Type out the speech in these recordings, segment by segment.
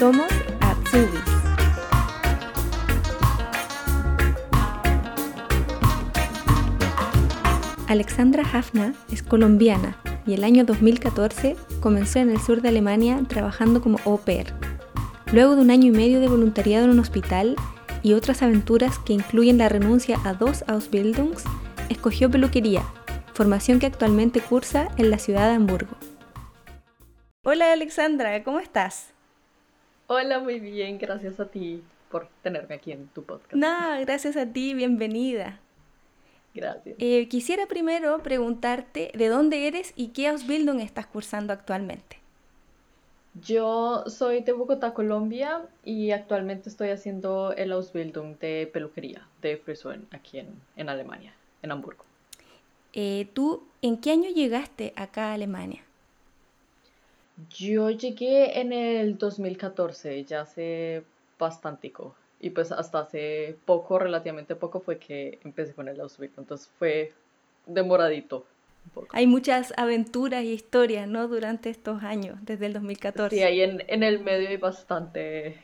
Somos Atsubis. Alexandra Hafna es colombiana y el año 2014 comenzó en el sur de Alemania trabajando como au pair. Luego de un año y medio de voluntariado en un hospital y otras aventuras que incluyen la renuncia a dos Ausbildungs, escogió peluquería, formación que actualmente cursa en la ciudad de Hamburgo. Hola Alexandra, ¿cómo estás? Hola, muy bien, gracias a ti por tenerme aquí en tu podcast. No, gracias a ti, bienvenida. Gracias. Eh, quisiera primero preguntarte de dónde eres y qué Ausbildung estás cursando actualmente. Yo soy de Bogotá, Colombia, y actualmente estoy haciendo el Ausbildung de peluquería de Frisuren aquí en, en Alemania, en Hamburgo. Eh, ¿Tú en qué año llegaste acá a Alemania? Yo llegué en el 2014, ya hace bastantico. Y pues hasta hace poco, relativamente poco, fue que empecé con el Ausbildung. Entonces fue demoradito. Un poco. Hay muchas aventuras y historias, ¿no? Durante estos años, desde el 2014. Sí, ahí en, en el medio hay bastante,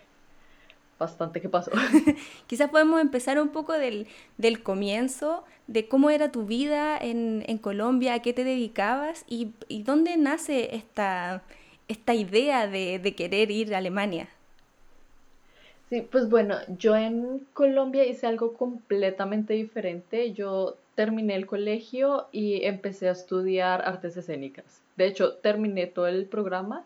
bastante que pasó. Quizás podemos empezar un poco del, del comienzo, de cómo era tu vida en, en Colombia, a qué te dedicabas y, y dónde nace esta, esta idea de, de querer ir a Alemania. Sí, pues bueno, yo en Colombia hice algo completamente diferente. Yo terminé el colegio y empecé a estudiar artes escénicas. De hecho, terminé todo el programa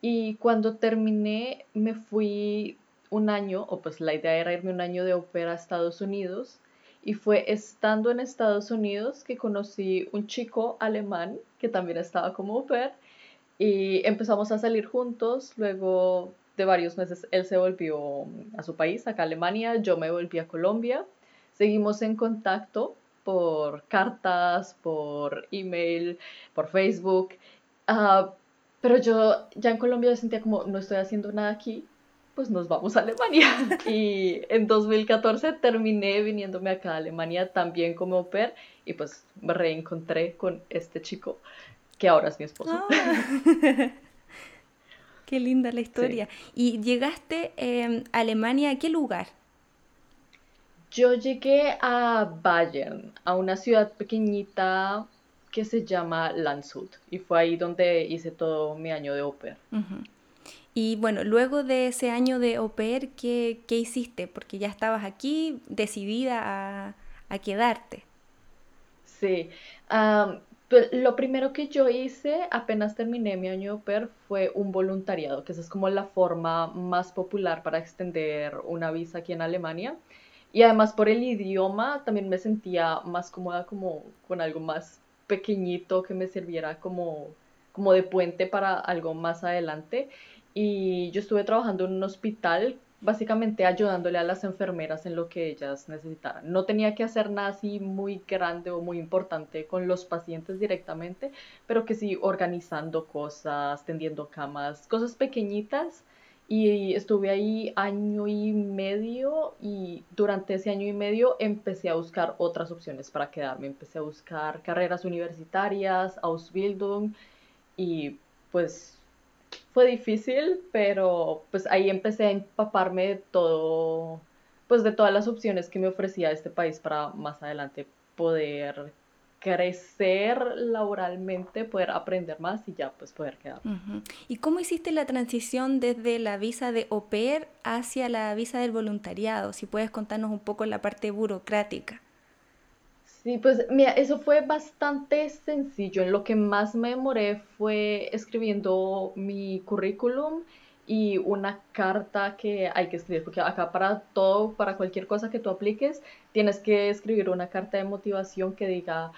y cuando terminé me fui un año, o pues la idea era irme un año de ópera a Estados Unidos. Y fue estando en Estados Unidos que conocí un chico alemán que también estaba como au pair y empezamos a salir juntos. Luego de varios meses él se volvió a su país, acá a Alemania, yo me volví a Colombia. Seguimos en contacto por cartas, por email, por Facebook. Ah, pero yo ya en Colombia sentía como no estoy haciendo nada aquí, pues nos vamos a Alemania. Y en 2014 terminé viniéndome acá a Alemania también como au pair y pues me reencontré con este chico que ahora es mi esposo. Ah. Qué linda la historia. ¿Y llegaste eh, a Alemania a qué lugar? Yo llegué a Bayern, a una ciudad pequeñita que se llama Landshut y fue ahí donde hice todo mi año de au pair. Y bueno, luego de ese año de au pair, ¿qué, qué hiciste? Porque ya estabas aquí decidida a, a quedarte. Sí, lo primero que yo hice apenas terminé mi año pair fue un voluntariado, que esa es como la forma más popular para extender una visa aquí en Alemania. Y además por el idioma también me sentía más cómoda como con algo más pequeñito que me sirviera como, como de puente para algo más adelante. Y yo estuve trabajando en un hospital, básicamente ayudándole a las enfermeras en lo que ellas necesitaran. No tenía que hacer nada así muy grande o muy importante con los pacientes directamente, pero que sí organizando cosas, tendiendo camas, cosas pequeñitas. Y estuve ahí año y medio y durante ese año y medio empecé a buscar otras opciones para quedarme. Empecé a buscar carreras universitarias, Ausbildung y pues fue difícil, pero pues ahí empecé a empaparme de todo, pues de todas las opciones que me ofrecía este país para más adelante poder crecer laboralmente, poder aprender más y ya pues poder quedarme. Ujú. ¿Y cómo hiciste la transición desde la visa de pair hacia la visa del voluntariado? Si puedes contarnos un poco la parte burocrática. Sí, pues mira, eso fue bastante sencillo. En lo que más me demoré fue escribiendo mi currículum y una carta que hay que escribir, porque acá para todo, para cualquier cosa que tú apliques, tienes que escribir una carta de motivación que diga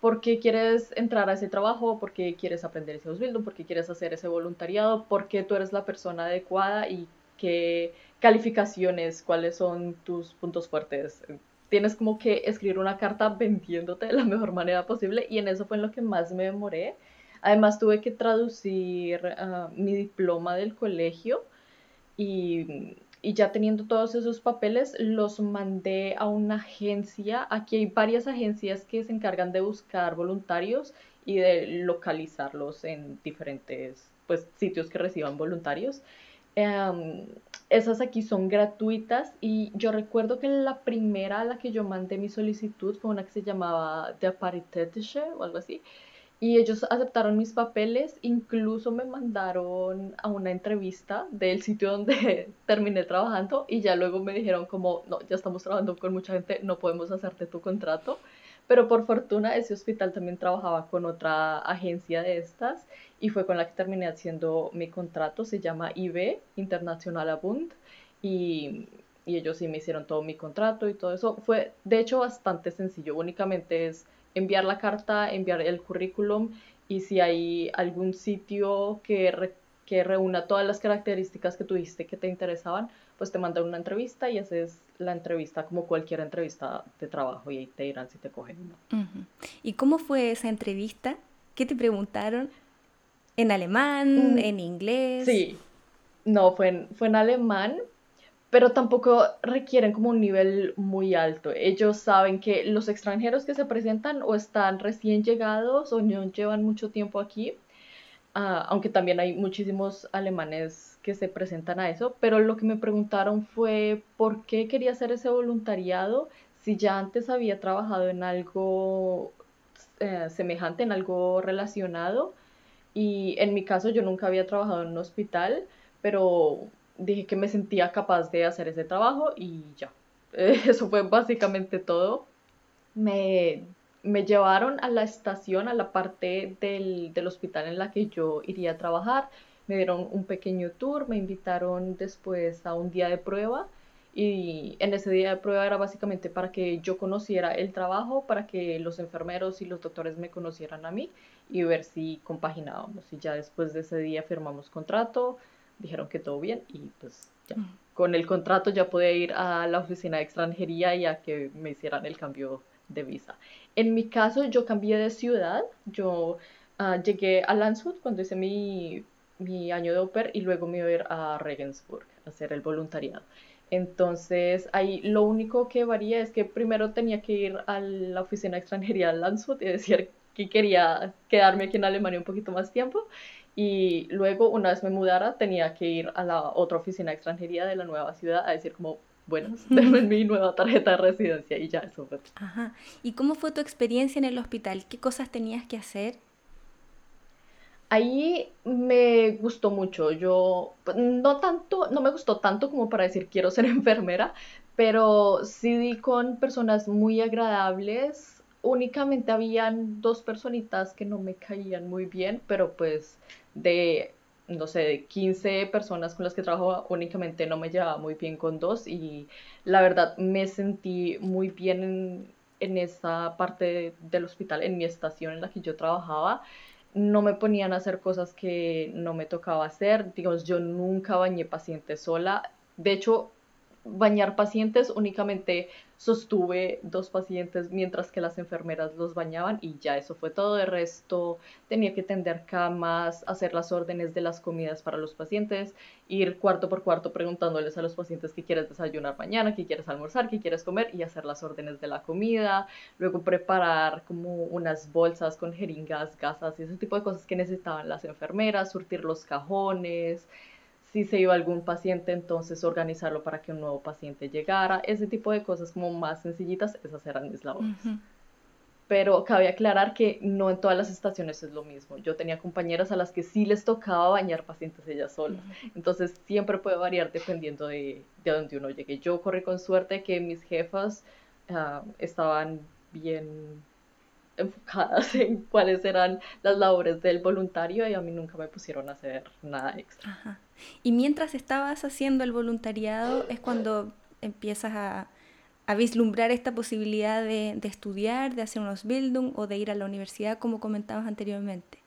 por qué quieres entrar a ese trabajo, por qué quieres aprender ese Ausbildung, por qué quieres hacer ese voluntariado, por qué tú eres la persona adecuada y qué calificaciones, cuáles son tus puntos fuertes. Tienes como que escribir una carta vendiéndote de la mejor manera posible y en eso fue en lo que más me demoré. Además tuve que traducir ah, mi diploma del colegio y, y ya teniendo todos esos papeles los mandé a una agencia. Aquí hay varias agencias que se encargan de buscar voluntarios y de localizarlos en diferentes pues, sitios que reciban voluntarios. Em, esas aquí son gratuitas y yo recuerdo que la primera a la que yo mandé mi solicitud fue una que se llamaba De Paritätische o algo así. Y ellos aceptaron mis papeles, incluso me mandaron a una entrevista del sitio donde terminé trabajando y ya luego me dijeron como, no, ya estamos trabajando con mucha gente, no podemos hacerte tu contrato. Pero por fortuna ese hospital también trabajaba con otra agencia de estas y fue con la que terminé haciendo mi contrato, se llama IB, International Abund, y, y ellos sí me hicieron todo mi contrato y todo eso. Fue de hecho bastante sencillo, únicamente es enviar la carta, enviar el currículum y si hay algún sitio que, que reúna todas las características que tuviste que te interesaban, pues te mandan una entrevista y haces la entrevista como cualquier entrevista de trabajo y ahí te dirán si te cogen o no. ¿Y cómo fue esa entrevista? ¿Qué te preguntaron? ¿En alemán? Mm, ¿En inglés? Sí, no, fue en, fue en alemán, pero tampoco requieren como un nivel muy alto. Ellos saben que los extranjeros que se presentan o están recién llegados o no llevan mucho tiempo aquí, ah, aunque también hay muchísimos alemanes que se presentan a eso, pero lo que me preguntaron fue por qué quería hacer ese voluntariado si ya antes había trabajado en algo eh, semejante, en algo relacionado. Y en mi caso yo nunca había trabajado en un hospital, pero dije que me sentía capaz de hacer ese trabajo y ya. Eso fue básicamente todo. Me, me llevaron a la estación, a la parte del, del, hospital en la que yo iría a trabajar. Me dieron un pequeño tour, me invitaron después a un día de prueba y en ese día de prueba era básicamente para que yo conociera el trabajo, para que los enfermeros y los doctores me conocieran a mí y ver si compaginábamos. Y ya después de ese día firmamos contrato, dijeron que todo bien y pues ya. Con el contrato ya pude ir a la oficina de extranjería y a que me hicieran el cambio de visa. En mi caso, yo cambié de ciudad. Yo ah, llegué a Landshut cuando hice mi, mi año de oper y luego me iba a ir a Regensburg a hacer el voluntariado. Entonces, ahí lo único que varía es que primero tenía que ir a la oficina de extranjería de Landshut y decir que quería quedarme aquí en Alemania un poquito más tiempo. Y luego, una vez me mudara, tenía que ir a la otra oficina de extranjería de la nueva ciudad a decir como, bueno, denme mi nueva tarjeta de residencia y ya, eso fue. Ajá. ¿Y cómo fue tu experiencia en el hospital? ¿Qué cosas tenías que hacer? Ahí me gustó mucho. Yo pues, no tanto, no me gustó tanto como para decir quiero ser enfermera, pero sí di con personas muy agradables. Únicamente habían dos personitas que no me caían muy bien, pero pues de, no sé, de 15 personas con las que trabajo, únicamente no me llevaba muy bien con dos y la verdad me sentí muy bien en, en esa parte del hospital, en mi estación en la que yo trabajaba. No me ponían a hacer cosas que no me tocaba hacer. Digamos, yo nunca bañé pacientes sola. De hecho, bañar pacientes, únicamente sostuve dos pacientes mientras que las enfermeras los bañaban y ya eso fue todo. De resto tenía que tender camas, hacer las órdenes de las comidas para los pacientes, ir cuarto por cuarto preguntándoles a los pacientes qué quieres desayunar mañana, qué quieres almorzar, qué quieres comer y hacer las órdenes de la comida. Luego preparar como unas bolsas con jeringas, gasas y ese tipo de cosas que necesitaban las enfermeras, surtir los cajones si se iba algún paciente, entonces organizarlo para que un nuevo paciente llegara, ese tipo de cosas como más sencillitas, esas eran mis labores. Pero cabe aclarar que no en todas las estaciones es lo mismo. Yo tenía compañeras a las que sí les tocaba bañar pacientes ellas solas. Entonces siempre puede variar dependiendo de, de dónde uno llegue. Yo corrí con suerte que mis jefas ah, estaban bien enfocadas en cuáles eran las labores del voluntario y a mí nunca me pusieron a hacer nada extra. Y mientras estabas haciendo el voluntariado es cuando empiezas a, a vislumbrar esta posibilidad de, de, estudiar, de hacer unos Bildung o de ir a la universidad como comentabas anteriormente.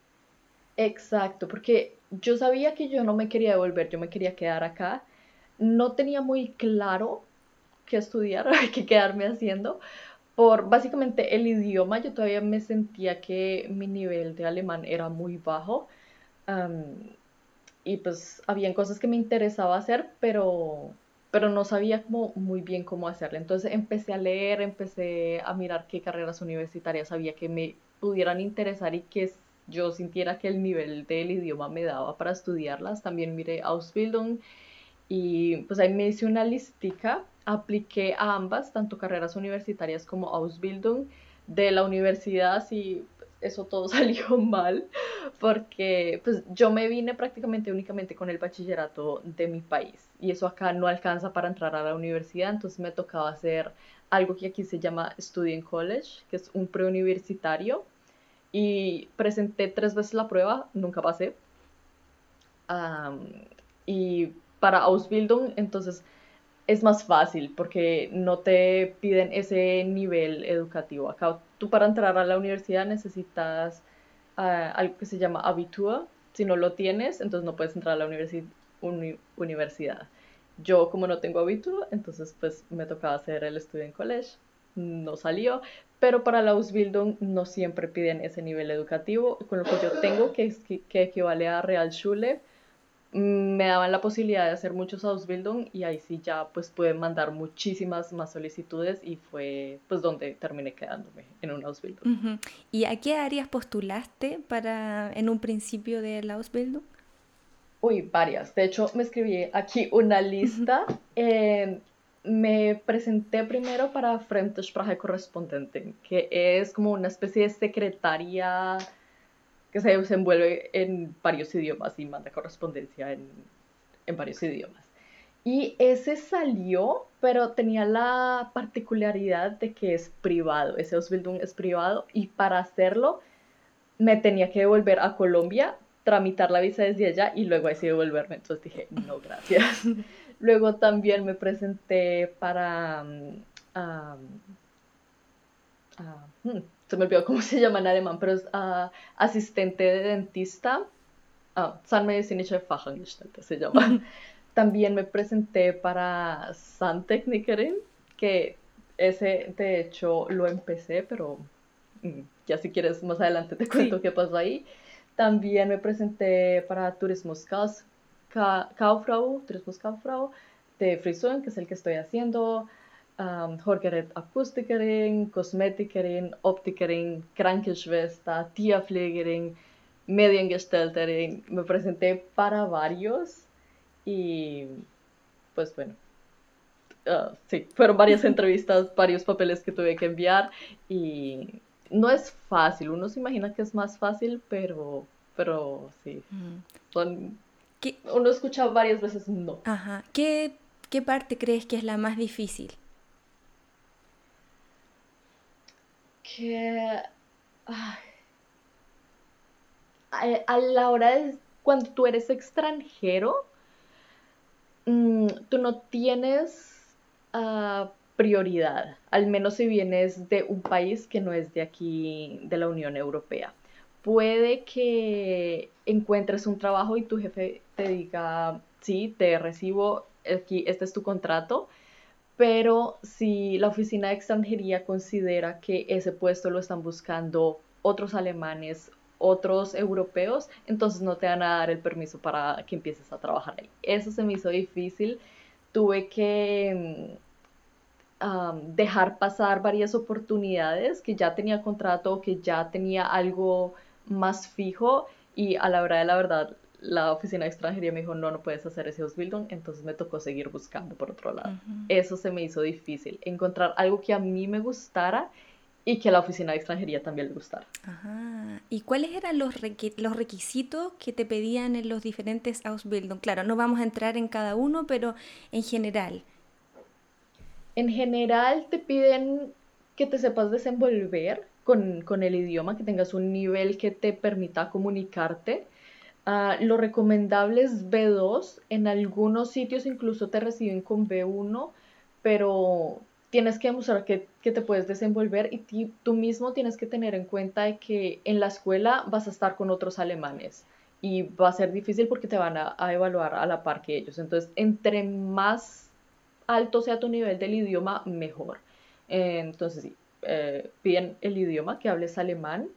Exacto, porque yo sabía que yo no me quería devolver, yo me quería quedar acá. No tenía muy claro qué estudiar, qué quedarme haciendo, por básicamente el idioma, yo todavía me sentía que mi nivel de alemán era muy bajo. Y pues habían cosas que me interesaba hacer, pero, pero no sabía muy bien cómo hacerlo. Entonces empecé a leer, empecé a mirar qué carreras universitarias había que me pudieran interesar y que yo sintiera que el nivel del idioma me daba para estudiarlas. También miré Ausbildung y pues ahí me hice una listica, apliqué a ambas, tanto carreras universitarias como Ausbildung de la universidad, sí, eso todo salió mal, porque pues yo me vine prácticamente únicamente con el bachillerato de mi país y eso acá no alcanza para entrar a la universidad, entonces me tocaba hacer algo que aquí se llama Student College, que es un preuniversitario y presenté tres veces la prueba, nunca pasé. y para Ausbildung, entonces es más fácil porque no te piden ese nivel educativo. Acá tú para entrar a la universidad necesitas ah, algo que se llama Abitur. Si no lo tienes, entonces no puedes entrar a la universidad. Yo como no tengo Abitur, entonces pues me tocaba hacer el Student College. No salió, pero para la Ausbildung no siempre piden ese nivel educativo. Con lo que yo tengo, que, que equivale a Realschule, me daban la posibilidad de hacer muchos Ausbildung y ahí sí ya pues pude mandar muchísimas más solicitudes y fue pues donde terminé quedándome en un Ausbildung. ¿Y a qué áreas postulaste para en un principio del Ausbildung? Uy, varias. De hecho, me escribí aquí una lista. Eh, me presenté primero para Fremdesprache Correspondente, que es como una especie de secretaria que se desenvuelve en varios idiomas y manda correspondencia en, en varios idiomas. Y ese salió, pero tenía la particularidad de que es privado, ese Ausbildung es privado y para hacerlo me tenía que devolver a Colombia, tramitar la visa desde allá y luego así devolverme. Entonces dije, no, gracias. luego también me presenté para... Um, um, se me olvidó cómo se llama en alemán, pero es uh, asistente de dentista. Ah, Zahnmedizinische Fachangestellte se llama. También me presenté para Zahntechnikerin, que ese de hecho lo empecé, pero mm, ya si quieres más adelante te cuento qué pasó ahí. También me presenté para Turismus Kauffrau, Turismus Kauffrau de Frisuren, que es el que estoy haciendo um, Hårgerät Akustikerin, Kosmetikerin, Optikerin, Krankenschwester, Tierpflegerin, Mediengestalterin. Me presenté para varios y pues bueno, uh, sí, fueron varias entrevistas, varios papeles que tuve que enviar y no es fácil, uno se imagina que es más fácil, pero, pero sí, son... Uno escucha varias veces no. Ajá. ¿Qué, ¿Qué parte crees que es la más difícil? Que a, la hora de cuando tú eres extranjero, mm, tú no tienes ah, prioridad, al menos si vienes de un país que no es de aquí, de la Unión Europea. Puede que encuentres un trabajo y tu jefe te diga, sí, te recibo, aquí, este es tu contrato, pero si la oficina de extranjería considera que ese puesto lo están buscando otros alemanes, otros europeos, entonces no te van a dar el permiso para que empieces a trabajar ahí. Eso se me hizo difícil. Tuve que mm, dejar pasar varias oportunidades que ya tenía contrato, que ya tenía algo más fijo y a la hora de la verdad la oficina de extranjería me dijo, no, no puedes hacer ese Ausbildung, entonces me tocó seguir buscando por otro lado. Eso se me hizo difícil, encontrar algo que a mí me gustara y que a la oficina de extranjería también le gustara. Ajá. ¿Y cuáles eran los, los requisitos que te pedían en los diferentes Ausbildung? Claro, no vamos a entrar en cada uno, pero en general. En general te piden que te sepas desenvolver con, con el idioma, que tengas un nivel que te permita comunicarte Ah, lo recomendable es B2, en algunos sitios incluso te reciben con B1, pero tienes que demostrar que, te puedes desenvolver y tú mismo tienes que tener en cuenta de que en la escuela vas a estar con otros alemanes y va a ser difícil porque te van a, evaluar a la par que ellos. Entonces, entre más alto sea tu nivel del idioma, mejor. entonces, sí, eh, piden el idioma, que hables alemán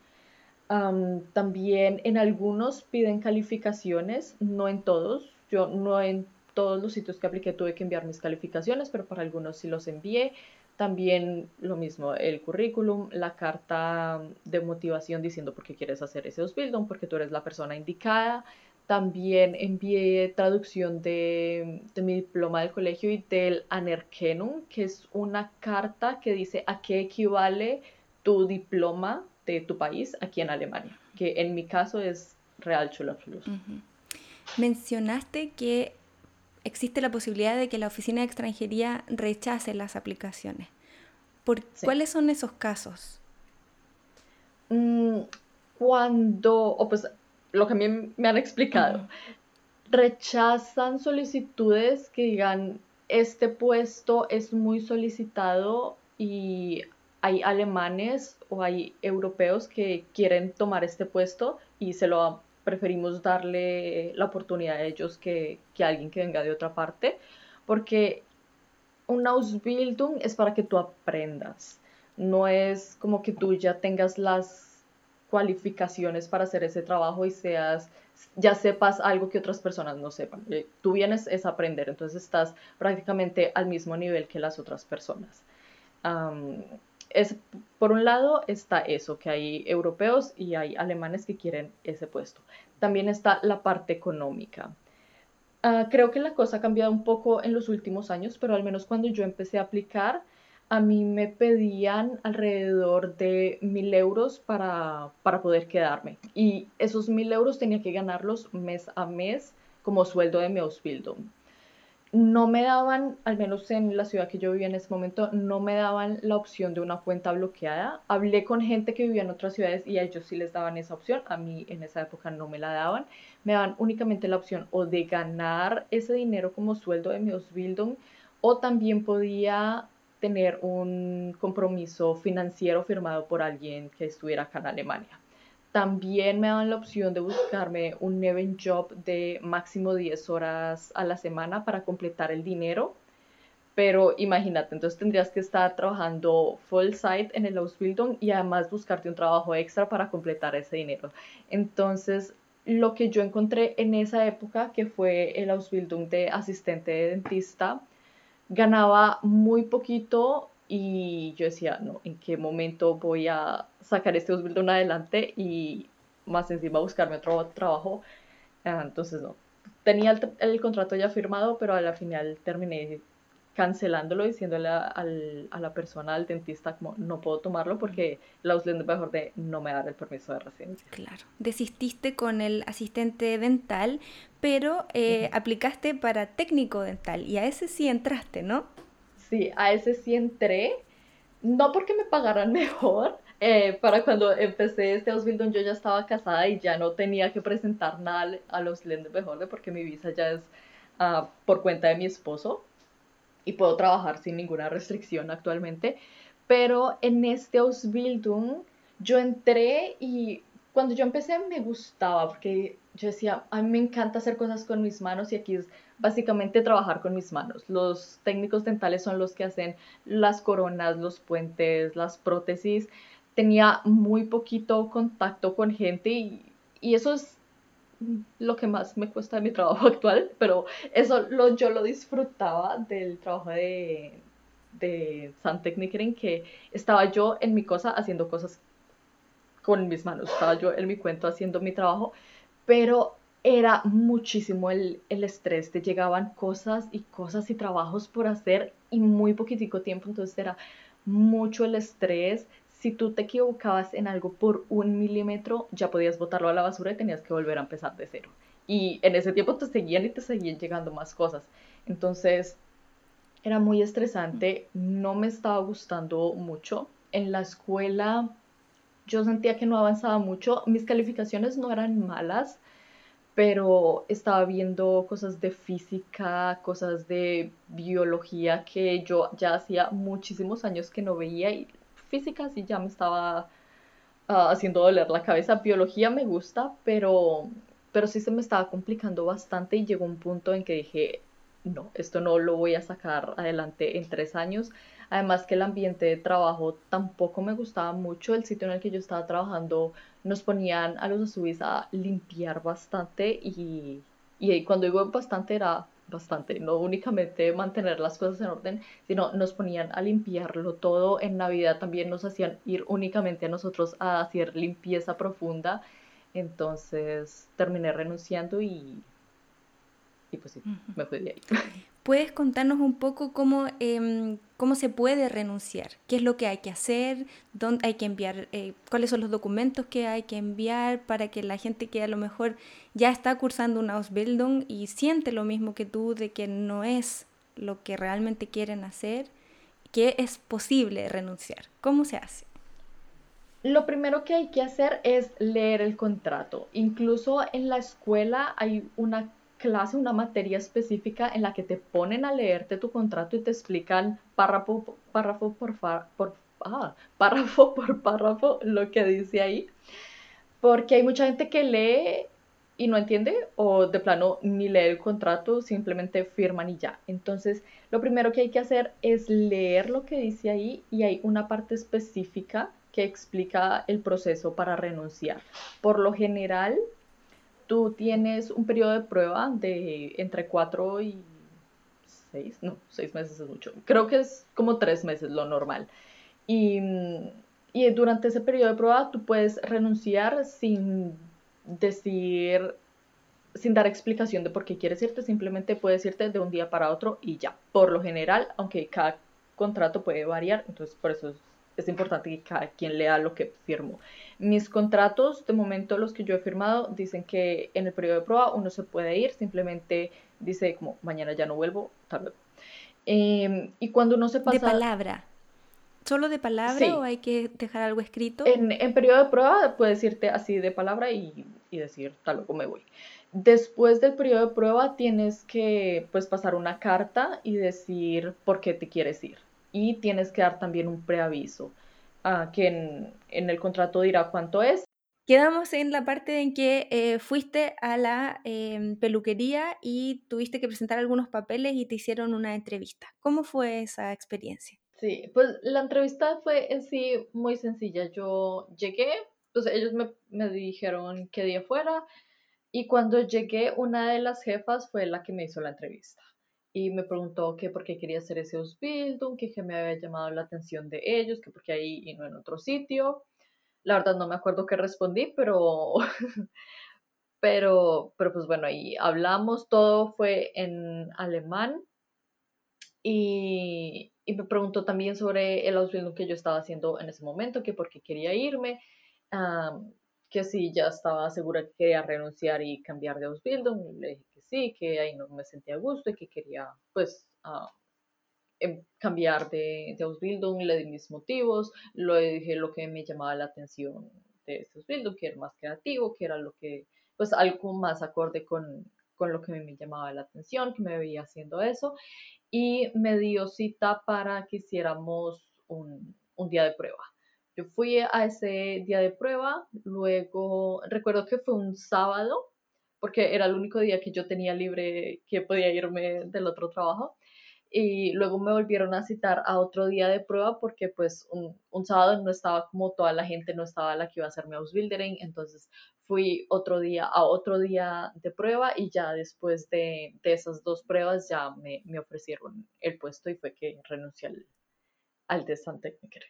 también en algunos piden calificaciones, no en todos. Yo no en todos los sitios que apliqué tuve que enviar mis calificaciones, pero para algunos sí los envié. También lo mismo, el currículum, la carta de motivación diciendo por qué quieres hacer ese Ausbildung, porque tú eres la persona indicada. También envié traducción de, de, mi diploma del colegio y del Anerkennung, que es una carta que dice a qué equivale tu diploma de tu país aquí en Alemania, que en mi caso es Real Schulabschluss. Mencionaste que existe la posibilidad de que la Oficina de Extranjería rechace las aplicaciones. ¿Por ¿Cuáles son esos casos? Mm, cuando, o pues lo que a mí me han explicado, rechazan solicitudes que digan, este puesto es muy solicitado y hay alemanes o hay europeos que quieren tomar este puesto y se lo preferimos darle la oportunidad a ellos que, a alguien que venga de otra parte, porque un Ausbildung es para que tú aprendas, no es como que tú ya tengas las cualificaciones para hacer ese trabajo y seas ya sepas algo que otras personas no sepan. Eh, tú vienes es aprender, entonces estás prácticamente al mismo nivel que las otras personas es, por un lado está eso, que hay europeos y hay alemanes que quieren ese puesto. También está la parte económica. Ah, creo que la cosa ha cambiado un poco en los últimos años, pero al menos cuando yo empecé a aplicar, a mí me pedían alrededor de mil euros para, para poder quedarme. Y esos mil euros tenía que ganarlos mes a mes como sueldo de mi Ausbildung no me daban, al menos en la ciudad que yo vivía en ese momento, no me daban la opción de una cuenta bloqueada. Hablé con gente que vivía en otras ciudades y a ellos sí les daban esa opción, a mí en esa época no me la daban. Me daban únicamente la opción o de ganar ese dinero como sueldo de mi Ausbildung o también podía tener un compromiso financiero firmado por alguien que estuviera acá en Alemania. También me daban la opción de buscarme un Nebenjob de máximo 10 horas a la semana para completar el dinero. Pero imagínate, entonces tendrías que estar trabajando full site en el Ausbildung y además buscarte un trabajo extra para completar ese dinero. Entonces, lo que yo encontré en esa época, que fue el Ausbildung de asistente de dentista, ganaba muy poquito y yo decía, no, ¿en qué momento voy a sacar este Ausbildung adelante y más encima buscarme otro trabajo? Ah, entonces, no. Tenía el, contrato ya firmado, pero a la final terminé cancelándolo, diciéndole a, a la persona, al dentista, como no puedo tomarlo porque la Ausbildung mejor de no me dar el permiso de residencia. Claro. Desististe con el asistente dental, pero eh, aplicaste para técnico dental y a ese sí entraste, ¿no? Sí, a ese sí entré. No porque me pagaran mejor. Eh, para cuando empecé este Ausbildung yo ya estaba casada y ya no tenía que presentar nada a los Länder mejor porque mi visa ya es ah, por cuenta de mi esposo y puedo trabajar sin ninguna restricción actualmente. Pero en este Ausbildung yo entré y cuando yo empecé me gustaba porque yo decía, a mí me encanta hacer cosas con mis manos y aquí es básicamente trabajar con mis manos. Los técnicos dentales son los que hacen las coronas, los puentes, las prótesis. Tenía muy poquito contacto con gente y, eso es lo que más me cuesta de mi trabajo actual, pero eso yo lo disfrutaba del trabajo de, de Santecnikeren, que estaba yo en mi cosa haciendo cosas con mis manos, estaba yo en mi cuento haciendo mi trabajo, pero era muchísimo el, estrés, te llegaban cosas y cosas y trabajos por hacer y muy poquitico tiempo, entonces era mucho el estrés. Si tú te equivocabas en algo por un milímetro, ya podías botarlo a la basura y tenías que volver a empezar de cero. Y en ese tiempo te seguían y te seguían llegando más cosas. Entonces, era muy estresante, no me estaba gustando mucho. En la escuela yo sentía que no avanzaba mucho, mis calificaciones no eran malas, pero estaba viendo cosas de física, cosas de biología que yo ya hacía muchísimos años que no veía y física sí ya me estaba ah, haciendo doler la cabeza. Biología me gusta, pero, pero sí se me estaba complicando bastante y llegó un punto en que dije, no, esto no lo voy a sacar adelante en tres años. Además que el ambiente de trabajo tampoco me gustaba mucho. El sitio en el que yo estaba trabajando nos ponían a los azubis a limpiar bastante y, y cuando digo bastante era bastante, no únicamente mantener las cosas en orden, sino nos ponían a limpiarlo todo. En Navidad también nos hacían ir únicamente a nosotros a hacer limpieza profunda. Entonces terminé renunciando y, y pues sí, me fui de ahí. ¿Puedes contarnos un poco cómo, em, cómo se puede renunciar? ¿Qué es lo que hay que hacer? ¿Dónde hay que enviar? Eh, ¿Cuáles son los documentos que hay que enviar para que la gente que a lo mejor ya está cursando una Ausbildung y siente lo mismo que tú de que no es lo que realmente quieren hacer, que es posible renunciar? ¿Cómo se hace? Lo primero que hay que hacer es leer el contrato. Incluso en la escuela hay una clase, una materia específica en la que te ponen a leerte tu contrato y te explican párrafo, párrafo por, por, ah, párrafo por párrafo lo que dice ahí. Porque hay mucha gente que lee y no entiende o de plano ni lee el contrato, simplemente firman y ya. Entonces, lo primero que hay que hacer es leer lo que dice ahí y hay una parte específica que explica el proceso para renunciar. Por lo general, tú tienes un periodo de prueba de entre cuatro y seis, no, seis meses es mucho. Creo que es como tres meses lo normal. Y, y durante ese periodo de prueba tú puedes renunciar sin decir, sin dar explicación de por qué quieres irte, simplemente puedes irte de un día para otro y ya. Por lo general, aunque cada contrato puede variar, entonces por eso es importante que cada quien lea lo que firmo. Mis contratos, de momento los que yo he firmado, dicen que en el periodo de prueba uno se puede ir, simplemente dice como mañana ya no vuelvo, tal vez. Em, y cuando uno se pasa... De palabra. ¿Solo de palabra o hay que dejar algo escrito? En, en periodo de prueba puedes irte así de palabra y, y decir tal luego me voy. Después del periodo de prueba tienes que pues pasar una carta y decir por qué te quieres ir y tienes que dar también un preaviso, uh, que en, el contrato dirá cuánto es. Quedamos en la parte en que eh, fuiste a la em, peluquería y tuviste que presentar algunos papeles y te hicieron una entrevista. ¿Cómo fue esa experiencia? Sí, pues la entrevista fue en sí muy sencilla. Yo llegué, pues ellos me, me dijeron qué día fuera y cuando llegué una de las jefas fue la que me hizo la entrevista y me preguntó que por qué quería hacer ese Ausbildung, que, me había llamado la atención de ellos, que porque ahí y no en otro sitio. La verdad no me acuerdo qué respondí, pero, pero, pero pues bueno, ahí hablamos, todo fue en alemán y, y me preguntó también sobre el Ausbildung que yo estaba haciendo en ese momento, que por qué quería irme, que si ya estaba segura que quería renunciar y cambiar de Ausbildung, le dije sí, que ahí no me sentía a gusto y que quería pues uh, cambiar de, de Ausbildung, le di mis motivos, lo dije lo que me llamaba la atención de este Ausbildung, que era más creativo, que era lo que, pues algo más acorde con, con lo que me llamaba la atención, que me veía haciendo eso, y me dio cita para que hiciéramos un, un día de prueba. Yo fui a ese día de prueba, luego recuerdo que fue un sábado, porque era el único día que yo tenía libre que podía irme del otro trabajo. Y luego me volvieron a citar a otro día de prueba porque pues un, un sábado no estaba como toda la gente, no estaba la que iba a hacermi Ausbildering, entonces fui otro día a otro día de prueba y ya después de, de esas dos pruebas ya me, me, ofrecieron el puesto y fue que renuncié al, al de Santecniker.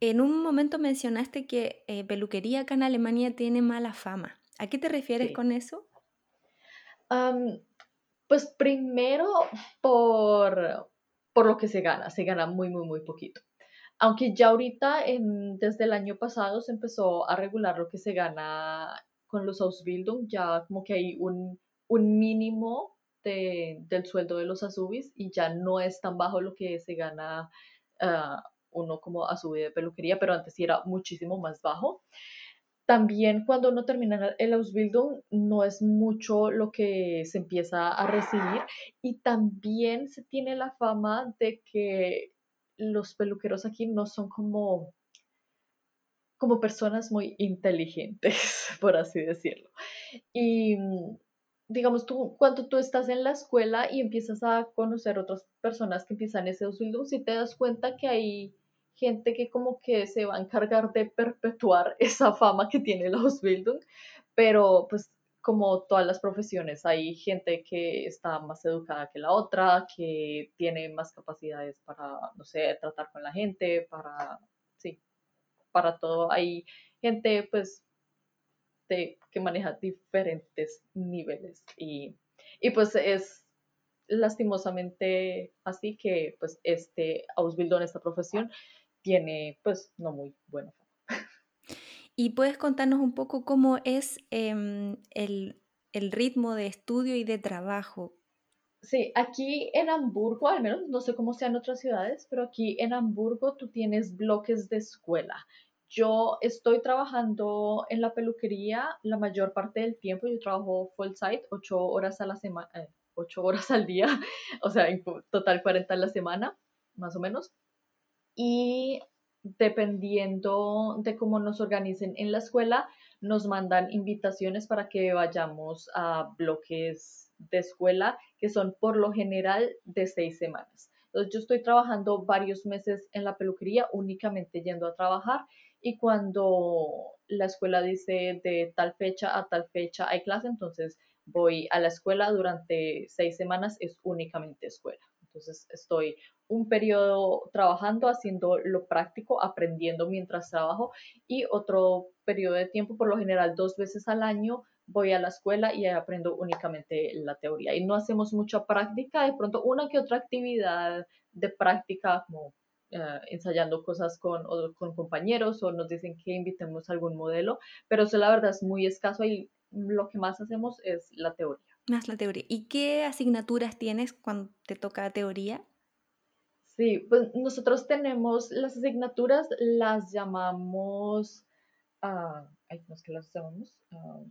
En un momento mencionaste que eh, peluquería acá en Alemania tiene mala fama. ¿A qué te refieres sí. con eso? Pues primero por, por lo que se gana, se gana muy, muy, muy poquito. Aunque ya ahorita, desde el año pasado, se empezó a regular lo que se gana con los Ausbildung, ya como que hay un, un mínimo de, del sueldo de los Azubis y ya no es tan bajo lo que se gana uh, uno como Azubi de peluquería, pero antes sí era muchísimo más bajo. También cuando uno termina el Ausbildung no es mucho lo que se empieza a recibir y también se tiene la fama de que los peluqueros aquí no son como como personas muy inteligentes, por así decirlo. Y digamos, tú, cuando tú estás en la escuela y empiezas a conocer otras personas que empiezan ese Ausbildung, si te das cuenta que hay gente que como que se va a encargar de perpetuar esa fama que tiene la Ausbildung, pero pues como todas las profesiones, hay gente que está más educada que la otra, que tiene más capacidades para, no sé, tratar con la gente, para, sí, para todo. Hay gente, pues, que maneja diferentes niveles y, y pues es lastimosamente así que pues este Ausbildung, esta profesión, tiene pues no muy buena ¿Y puedes contarnos un poco cómo es em, el, ritmo de estudio y de trabajo? Sí, aquí en Hamburgo, al menos no sé cómo sea en otras ciudades, pero aquí en Hamburgo tú tienes bloques de escuela. Yo estoy trabajando en la peluquería la mayor parte del tiempo. Yo trabajo full site, ocho horas a la semana, eh, ocho horas al día, o sea, en total 40 a la semana, más o menos. Y dependiendo de cómo nos organicen en la escuela, nos mandan invitaciones para que vayamos a bloques de escuela que son por lo general de seis semanas. Entonces yo estoy trabajando varios meses en la peluquería únicamente yendo a trabajar y cuando la escuela dice de tal fecha a tal fecha hay clase, entonces voy a la escuela durante seis semanas, es únicamente escuela. Entonces estoy un periodo trabajando, haciendo lo práctico, aprendiendo mientras trabajo y otro periodo de tiempo, por lo general dos veces al año, voy a la escuela y aprendo únicamente la teoría. Y no hacemos mucha práctica, de pronto una que otra actividad de práctica como eh, ensayando cosas con, con compañeros o nos dicen que invitemos algún modelo, pero eso la verdad es muy escaso y lo que más hacemos es la teoría. Más la teoría. ¿Y qué asignaturas tienes cuando te toca teoría? Sí, pues nosotros tenemos las asignaturas, las llamamos, uh, ¿cómo es que las llamamos? Uh,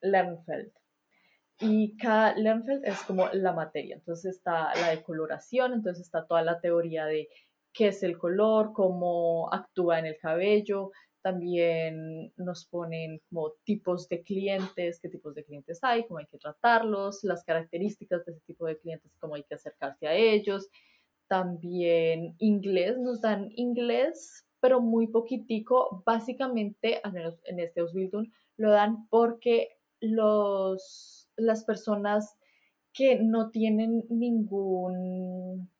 Lernfeld. Y cada Lernfeld es como la materia. Entonces está la de coloración, entonces está toda la teoría de qué es el color, cómo actúa en el cabello, también nos ponen como tipos de clientes, qué tipos de clientes hay, cómo hay que tratarlos, las características de ese tipo de clientes, cómo hay que acercarse a ellos. También inglés, nos dan inglés, pero muy poquitico. Básicamente, al menos en este Ausbildung, lo dan porque los, las personas que no tienen ningún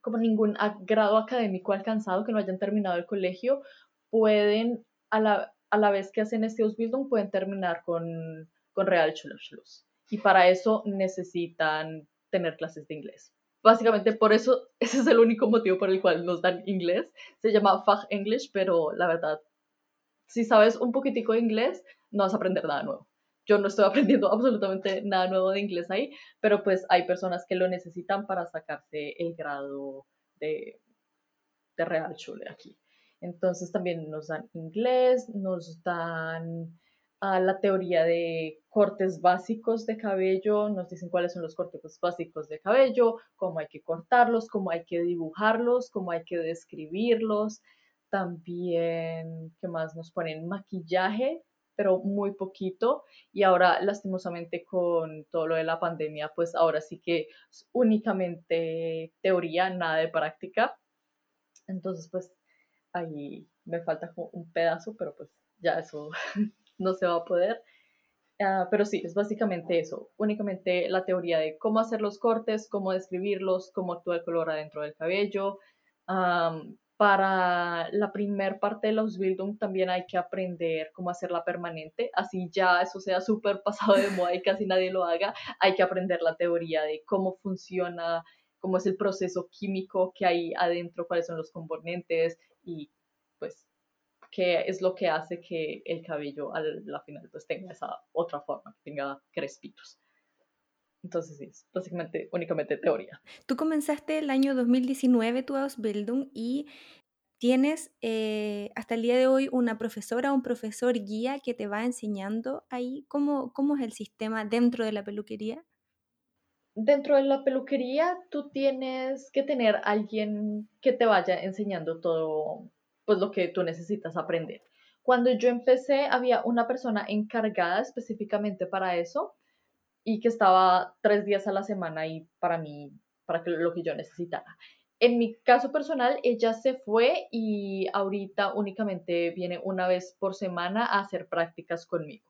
como ningún grado académico alcanzado, que no hayan terminado el colegio, pueden, a la, a la vez que hacen este Ausbildung, pueden terminar con, con Realschulabschluss. Y para eso necesitan tener clases de inglés. Básicamente por eso, ese es el único motivo por el cual nos dan inglés. Se llama Fach English, pero la verdad, si sabes un poquitico de inglés, no vas a aprender nada nuevo. Yo no estoy aprendiendo absolutamente nada nuevo de inglés ahí, pero pues hay personas que lo necesitan para sacarse el grado de, de Realschule aquí. Entonces también nos dan inglés, nos dan ah, la teoría de cortes básicos de cabello, nos dicen cuáles son los cortes básicos de cabello, cómo hay que cortarlos, cómo hay que dibujarlos, cómo hay que describirlos. También, ¿qué más? Nos ponen maquillaje, pero muy poquito. Y ahora, lastimosamente, con todo lo de la pandemia, pues ahora sí que es únicamente teoría, nada de práctica. Entonces, pues ahí me falta un pedazo, pero pues ya eso no se va a poder. Ah, pero sí, es básicamente eso, únicamente la teoría de cómo hacer los cortes, cómo describirlos, cómo actúa el color adentro del cabello. para la primer parte de los Bildung también hay que aprender cómo hacerla permanente, así ya eso sea súper pasado de moda y casi nadie lo haga, hay que aprender la teoría de cómo funciona, cómo es el proceso químico que hay adentro, cuáles son los componentes, y pues qué es lo que hace que el cabello a la final pues tenga esa otra forma, que tenga crespitos. Entonces sí, es básicamente únicamente teoría. Tú comenzaste el año 2019 tu Ausbildung y tienes eh, hasta el día de hoy una profesora un profesor guía que te va enseñando ahí cómo, cómo es el sistema dentro de la peluquería dentro de la peluquería tú tienes que tener alguien que te vaya enseñando todo pues lo que tú necesitas aprender. Cuando yo empecé había una persona encargada específicamente para eso y que estaba tres días a la semana y para mí, para lo que yo necesitara. En mi caso personal, ella se fue y ahorita únicamente viene una vez por semana a hacer prácticas conmigo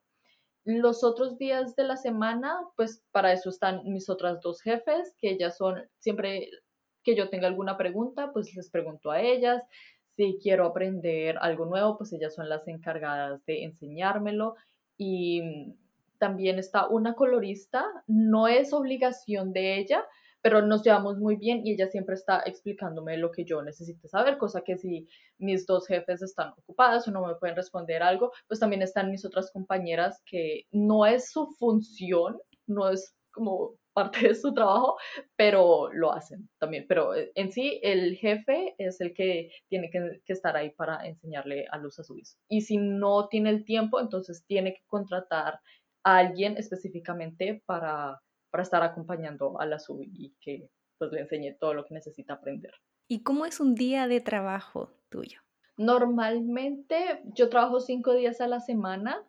los otros días de la semana, pues para eso están mis otras dos jefes, que ellas son siempre que yo tenga alguna pregunta, pues les pregunto a ellas. Si quiero aprender algo nuevo, pues ellas son las encargadas de enseñármelo. Y también está una colorista, no es obligación de ella, pero nos llevamos muy bien y ella siempre está explicándome lo que yo necesito saber, cosa que si mis dos jefes están ocupadas o no me pueden responder algo, pues también están mis otras compañeras que no es su función, no es como parte de su trabajo, pero lo hacen también. Pero eh, en sí, el jefe es el que tiene que, estar ahí para enseñarle a los azules. Y si no tiene el tiempo, entonces tiene que contratar a alguien específicamente para para estar acompañando a la SUB y que pues le enseñe todo lo que necesita aprender. ¿Y cómo es un día de trabajo tuyo? Normalmente yo trabajo cinco días a la semana,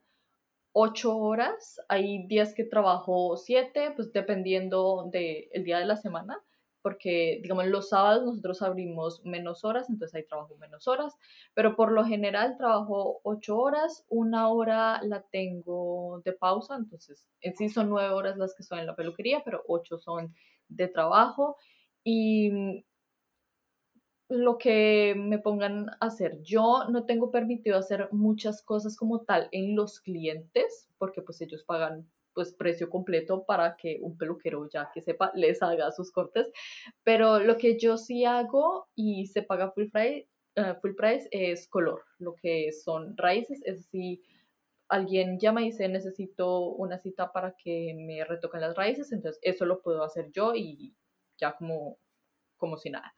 ocho horas. Hay días que trabajo siete, pues dependiendo del día de la semana porque, digamos, los sábados nosotros abrimos menos horas, entonces hay trabajo menos horas, pero por lo general trabajo ocho horas, una hora la tengo de pausa, entonces en sí son nueve horas las que son en la peluquería, pero ocho son de trabajo y lo que me pongan a hacer. Yo no tengo permitido hacer muchas cosas como tal en los clientes, porque pues ellos pagan pues precio completo para que un peluquero ya que sepa les haga sus cortes. Pero lo que yo sí hago y se paga full price, eh, full price es color, lo que son raíces, es si alguien llama y dice necesito una cita para que me retoquen las raíces, entonces eso lo puedo hacer yo y ya como, como si nada.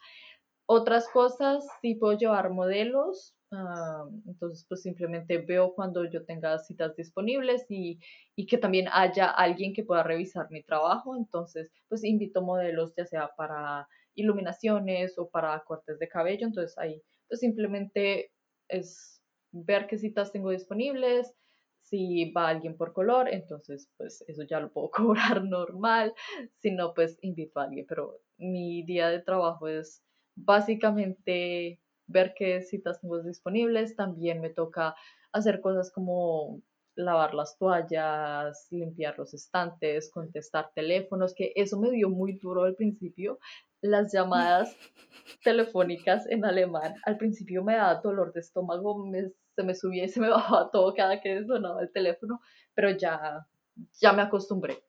Otras cosas, sí puedo llevar modelos, Ah, entonces, pues simplemente veo cuando yo tenga citas disponibles y, y, que también haya alguien que pueda revisar mi trabajo. Entonces, pues invito modelos ya sea para iluminaciones o para cortes de cabello. Entonces, ahí pues simplemente es ver qué citas tengo disponibles. Si va alguien por color, entonces pues eso ya lo puedo cobrar normal. Si no, pues invito a alguien. Pero mi día de trabajo es básicamente ver qué citas tengo disponibles. También me toca hacer cosas como lavar las toallas, limpiar los estantes, contestar teléfonos, que eso me dio muy duro al principio. Las llamadas telefónicas en alemán, al principio me daba dolor de estómago, se me subía y se me bajaba todo cada que sonaba el teléfono, pero ya, ya me acostumbré.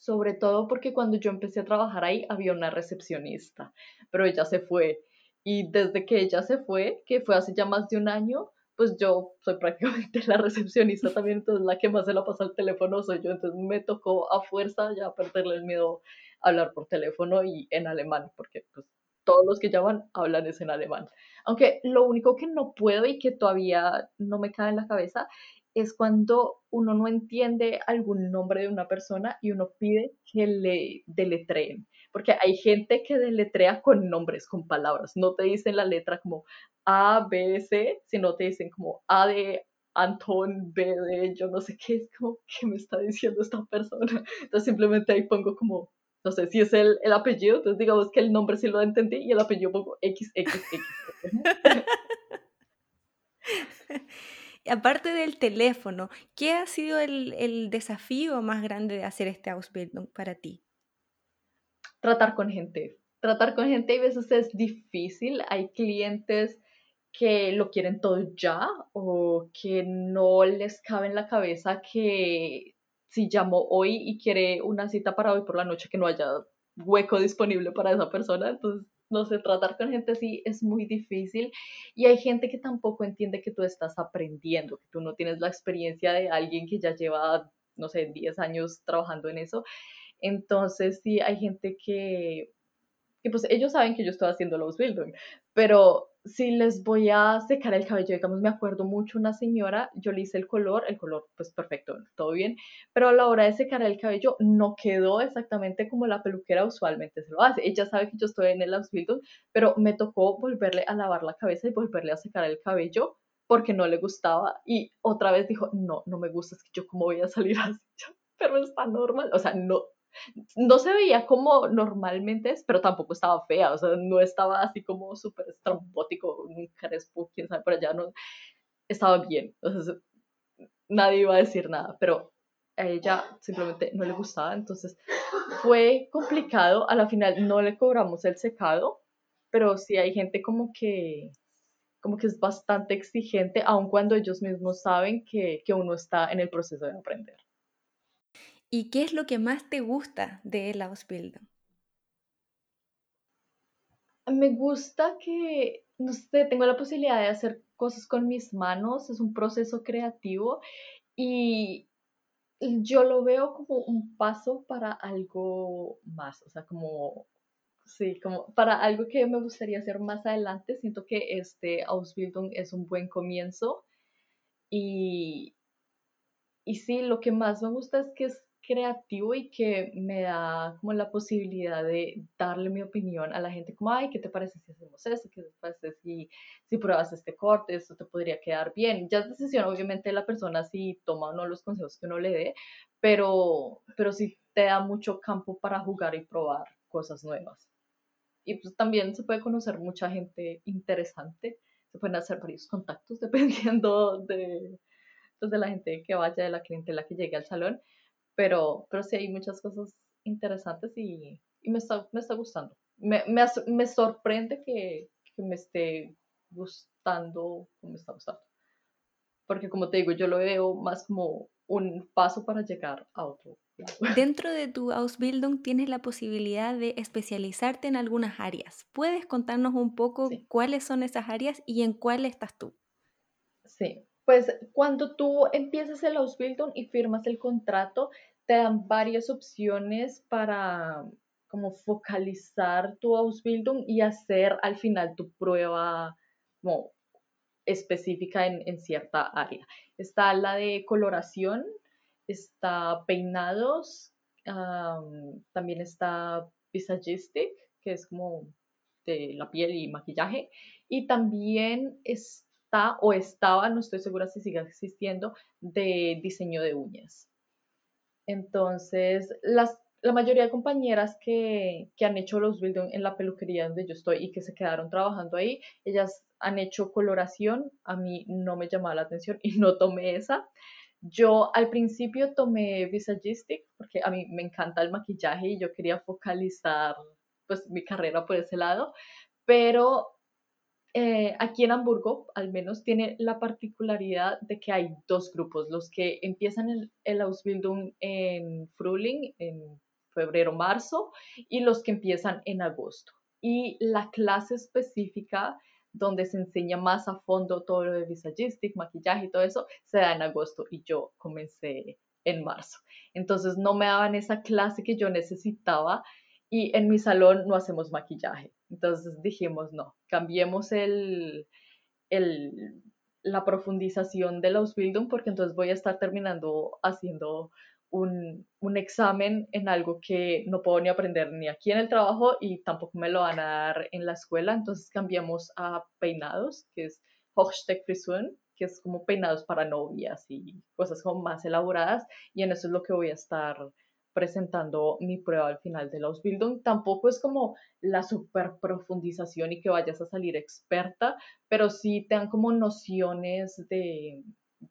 Sobre todo porque cuando yo empecé a trabajar ahí había una recepcionista, pero ella se fue y desde que ella se fue, que fue hace ya más de un año, pues yo soy prácticamente la recepcionista también, entonces la que más se la pasa al teléfono soy yo, entonces me tocó a fuerza ya perderle el miedo a hablar por teléfono y en alemán, porque pues todos los que llaman hablan es en alemán. Aunque lo único que no puedo y que todavía no me cae en la cabeza es cuando uno no entiende algún nombre de una persona y uno pide que le deletreen porque hay gente que deletrea con nombres, con palabras, no te dicen la letra como A, B, C, sino te dicen como A de Antón, B de yo no sé qué, es como, ¿qué me está diciendo esta persona? Entonces simplemente ahí pongo como, no sé, si es el, el apellido, entonces digamos que el nombre sí lo entendí y el apellido pongo XXX. Aparte del teléfono, ¿qué ha sido el, desafío más grande de hacer este Ausbildung para ti? tratar con gente. Tratar con gente a veces es difícil. Hay clientes que lo quieren todo ya o que no les cabe en la cabeza que si llamó hoy y quiere una cita para hoy por la noche que no haya hueco disponible para esa persona. Entonces, no sé, tratar con gente así es muy difícil y hay gente que tampoco entiende que tú estás aprendiendo, que tú no tienes la experiencia de alguien que ya lleva, no sé, 10 años trabajando en eso. Entonces, sí, hay gente que, que pues ellos saben que yo estoy haciendo los building, pero si les voy a secar el cabello, digamos, me acuerdo mucho una señora, yo le hice el color, el color pues perfecto, todo bien, pero a la hora de secar el cabello no quedó exactamente como la peluquera usualmente se lo hace. Ella sabe que yo estoy en el Ausbildung, pero me tocó volverle a lavar la cabeza y volverle a secar el cabello porque no le gustaba y otra vez dijo, no, no me gusta, es que yo cómo voy a salir así, pero está normal, o sea, no, no se veía como normalmente es, pero tampoco estaba fea, o sea, no estaba así como súper estrambótico, un crespo, quién sabe, por allá no, estaba bien. nadie iba a decir nada, pero a ella simplemente no le gustaba, entonces fue complicado, a la final no le cobramos el secado, pero sí hay gente como que como que es bastante exigente, aun cuando ellos mismos saben que, que uno está en el proceso de aprender. ¿Y qué es lo que más te gusta de la Ausbildung? Me gusta que, no sé, tengo la posibilidad de hacer cosas con mis manos, es un proceso creativo y, yo lo veo como un paso para algo más, o sea, como, sí, como para algo que me gustaría hacer más adelante. Siento que este Ausbildung es un buen comienzo y, y sí, lo que más me gusta es que es creativo y que me da como la posibilidad de darle mi opinión a la gente, como, ay, ¿qué te parece si hacemos esto? ¿Qué te parece si, si pruebas este corte? Esto te podría quedar bien. Ya es decisión, obviamente, de la persona si toma o no los consejos que uno le dé, pero, pero sí te da mucho campo para jugar y probar cosas nuevas. Y pues también se puede conocer mucha gente interesante, se pueden hacer varios contactos dependiendo de, pues, de la gente que vaya, de la clientela que llegue al salón pero, pero sí hay muchas cosas interesantes y, y me, está, me está gustando. Me, me, me sorprende que, que, me esté gustando como está gustando. Porque como te digo, yo lo veo más como un paso para llegar a otro. Dentro de tu Ausbildung tienes la posibilidad de especializarte en algunas áreas. ¿Puedes contarnos un poco cuáles son esas áreas y en cuál estás tú? Sí, pues cuando tú empiezas el Ausbildung y firmas el contrato, te dan varias opciones para como focalizar tu Ausbildung y hacer al final tu prueba como específica en, cierta área. Está la de coloración, está peinados, también está visagistic, que es como de la piel y maquillaje, y también está o estaba, no estoy segura si sigue existiendo, de diseño de uñas. Entonces, las, la mayoría de compañeras que, que han hecho los building en la peluquería donde yo estoy y que se quedaron trabajando ahí, ellas han hecho coloración, a mí no me llamaba la atención y no tomé esa. Yo al principio tomé Visagistic porque a mí me encanta el maquillaje y yo quería focalizar pues mi carrera por ese lado, pero eh, aquí en Hamburgo, al menos, tiene la particularidad de que hay dos grupos, los que empiezan el, el Ausbildung en Frühling, en febrero, marzo, y los que empiezan en agosto. Y la clase específica donde se enseña más a fondo todo lo de visagistic, maquillaje y todo eso, se da en agosto y yo comencé en marzo. Entonces no me daban esa clase que yo necesitaba y en mi salón no hacemos maquillaje. Entonces dijimos, no, cambiemos el, el, la profundización del Ausbildung porque entonces voy a estar terminando haciendo un, un, examen en algo que no puedo ni aprender ni aquí en el trabajo y tampoco me lo van a dar en la escuela. Entonces cambiamos a peinados, que es Hochsteckfrisuren, que es como peinados para novias y cosas como más elaboradas. Y en eso es lo que voy a estar presentando mi prueba al final de la Ausbildung. Tampoco es como la super profundización y que vayas a salir experta, pero sí te dan como nociones de,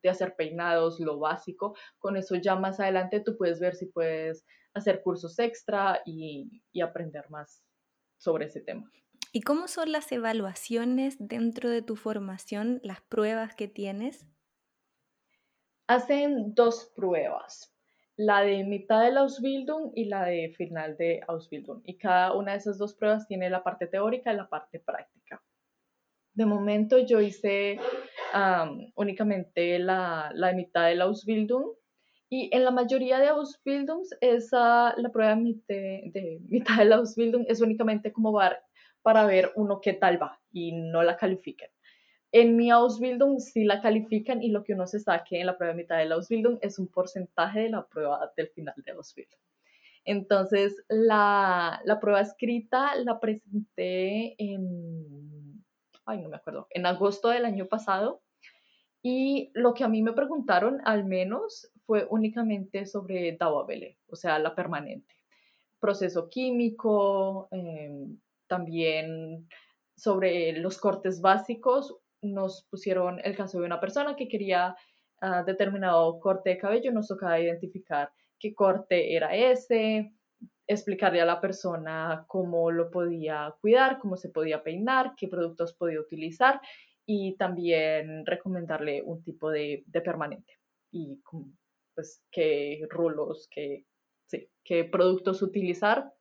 hacer peinados, lo básico. Con eso ya más adelante tú puedes ver si puedes hacer cursos extra y, y aprender más sobre ese tema. ¿Y cómo son las evaluaciones dentro de tu formación, las pruebas que tienes? Hacen dos pruebas la de mitad de Ausbildung y la de final de Ausbildung. Y cada una de esas dos pruebas tiene la parte teórica y la parte práctica. De momento yo hice únicamente la, la, mitad de Ausbildung y en la mayoría de Ausbildungs esa, la prueba de, de mitad de Ausbildung es únicamente como para ver uno qué tal va y no la califiquen. En mi Ausbildung sí la califican y lo que uno se saque en la prueba de mitad de la Ausbildung es un porcentaje de la prueba del final de Ausbildung. Entonces, la, la prueba escrita la presenté en, ay, no me acuerdo, en agosto del año pasado. Y lo que a mí me preguntaron, al menos, fue únicamente sobre Dauerbelle, o sea, la permanente. Proceso químico, em, también sobre los cortes básicos, nos pusieron el caso de una persona que quería ah, determinado corte de cabello, nos tocaba identificar qué corte era ese, explicarle a la persona cómo lo podía cuidar, cómo se podía peinar, qué productos podía utilizar y también recomendarle un tipo de, permanente y pues qué rulos, qué, qué productos utilizar.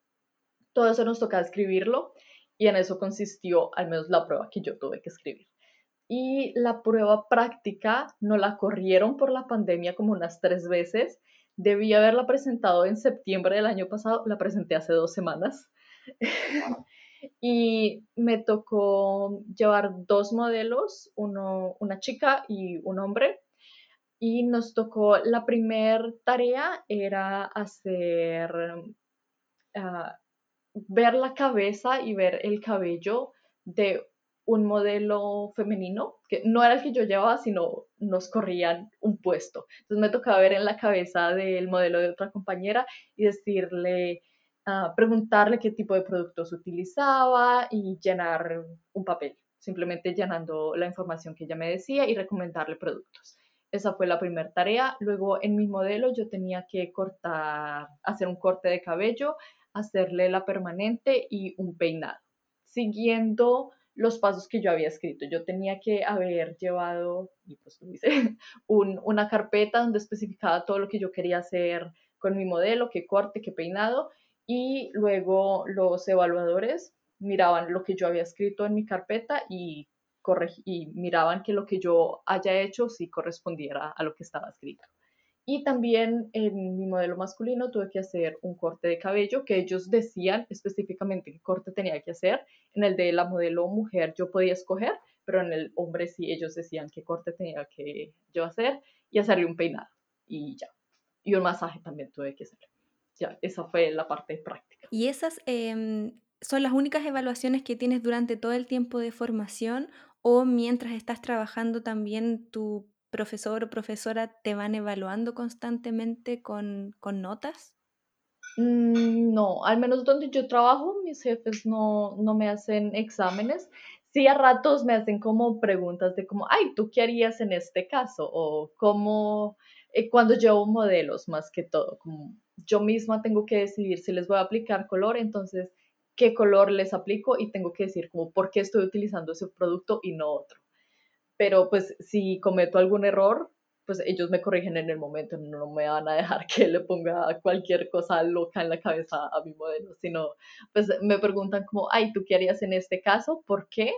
Todo eso nos tocaba escribirlo y en eso consistió al menos la prueba que yo tuve que escribir. Y la prueba práctica no la corrieron por la pandemia como unas tres veces. Debí haberla presentado en septiembre del año pasado, la presenté hace dos semanas. y me tocó llevar dos modelos, uno, una chica y un hombre. Y nos tocó, la primera tarea era hacer ah, ver la cabeza y ver el cabello de un modelo femenino, que no era el que yo llevaba, sino nos corrían un puesto. Entonces me tocaba ver en la cabeza del modelo de otra compañera y decirle, uh, preguntarle qué tipo de productos utilizaba y llenar un papel, simplemente llenando la información que ella me decía y recomendarle productos. Esa fue la primera tarea. Luego en mi modelo yo tenía que cortar, hacer un corte de cabello, hacerle la permanente y un peinado, siguiendo los pasos que yo había escrito. Yo tenía que haber llevado, y pues lo hice, una carpeta donde especificaba todo lo que yo quería hacer con mi modelo, qué corte, qué peinado, y luego los evaluadores miraban lo que yo había escrito en mi carpeta y, y miraban que lo que yo haya hecho sí correspondiera a lo que estaba escrito. Y también en mi modelo masculino tuve que hacer un corte de cabello que ellos decían específicamente qué corte tenía que hacer. En el de la modelo mujer yo podía escoger, pero en el hombre sí ellos decían qué corte tenía que yo hacer y hacerle un peinado y ya. Y un masaje también tuve que hacer. Ya, esa fue la parte práctica. ¿Y esas em, son las únicas evaluaciones que tienes durante todo el tiempo de formación o mientras estás trabajando también tu profesor o profesora te van evaluando constantemente con, notas? Mm, no, al menos donde yo trabajo, mis jefes no, me hacen exámenes. Sí, a ratos me hacen como preguntas de como, ay, ¿tú qué harías en este caso? O cómo, eh, cuando llevo modelos más que todo, yo misma tengo que decidir si les voy a aplicar color, entonces, ¿qué color les aplico? Y tengo que decir como, ¿por qué estoy utilizando ese producto y no otro? Pero pues si cometo algún error, pues ellos me corrigen en el momento, no me van a dejar que le ponga cualquier cosa loca en la cabeza a mi modelo, sino pues me preguntan como, ay, ¿tú qué harías en este caso? ¿Por qué?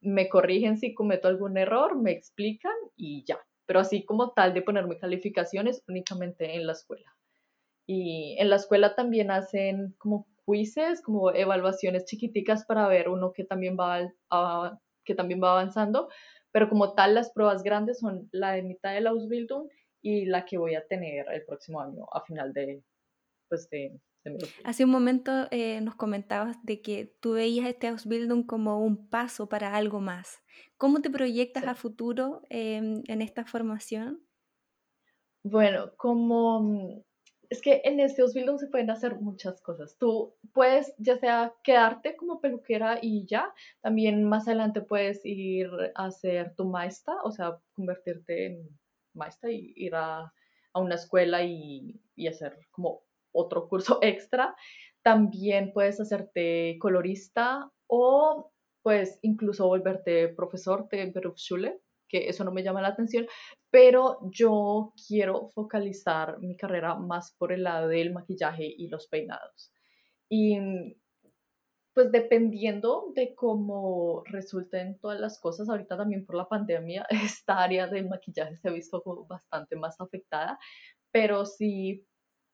Me corrigen si cometo algún error, me explican y ya. Pero así como tal de ponerme calificaciones únicamente en la escuela. Y en la escuela también hacen como quizzes, como evaluaciones chiquiticas para ver uno que también va, que también va avanzando, pero como tal las pruebas grandes son la de mitad de la Ausbildung y la que voy a tener el próximo año a final de, pues de, Hace un momento eh, nos comentabas de que tú veías este Ausbildung como un paso para algo más. ¿Cómo te proyectas a futuro em, en esta formación? Bueno, como es que en este Ausbildung se pueden hacer muchas cosas. Tú puedes ya sea quedarte como peluquera y ya, también más adelante puedes ir a hacer tu maestra, o sea, convertirte en maestra y ir a, una escuela y, y, hacer como otro curso extra. También puedes hacerte colorista o pues incluso volverte profesor de Berufsschule que eso no me llama la atención, pero yo quiero focalizar mi carrera más por el lado del maquillaje y los peinados. Y pues dependiendo de cómo resulten todas las cosas, ahorita también por la pandemia, esta área del maquillaje se ha visto bastante más afectada, pero sí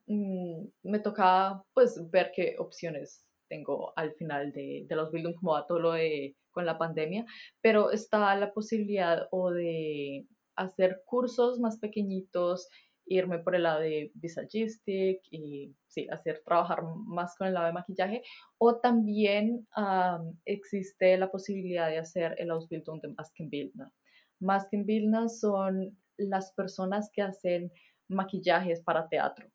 mm, me toca pues ver qué opciones tengo al final de, de los building, como va todo lo de con la pandemia, pero está la posibilidad o de hacer cursos más pequeñitos, irme por el lado de visagistic y sí, hacer trabajar más con el lado de maquillaje o también existe la posibilidad de hacer el Ausbildung de Maskenbildner. Maskenbildner son las personas que hacen maquillajes para teatro.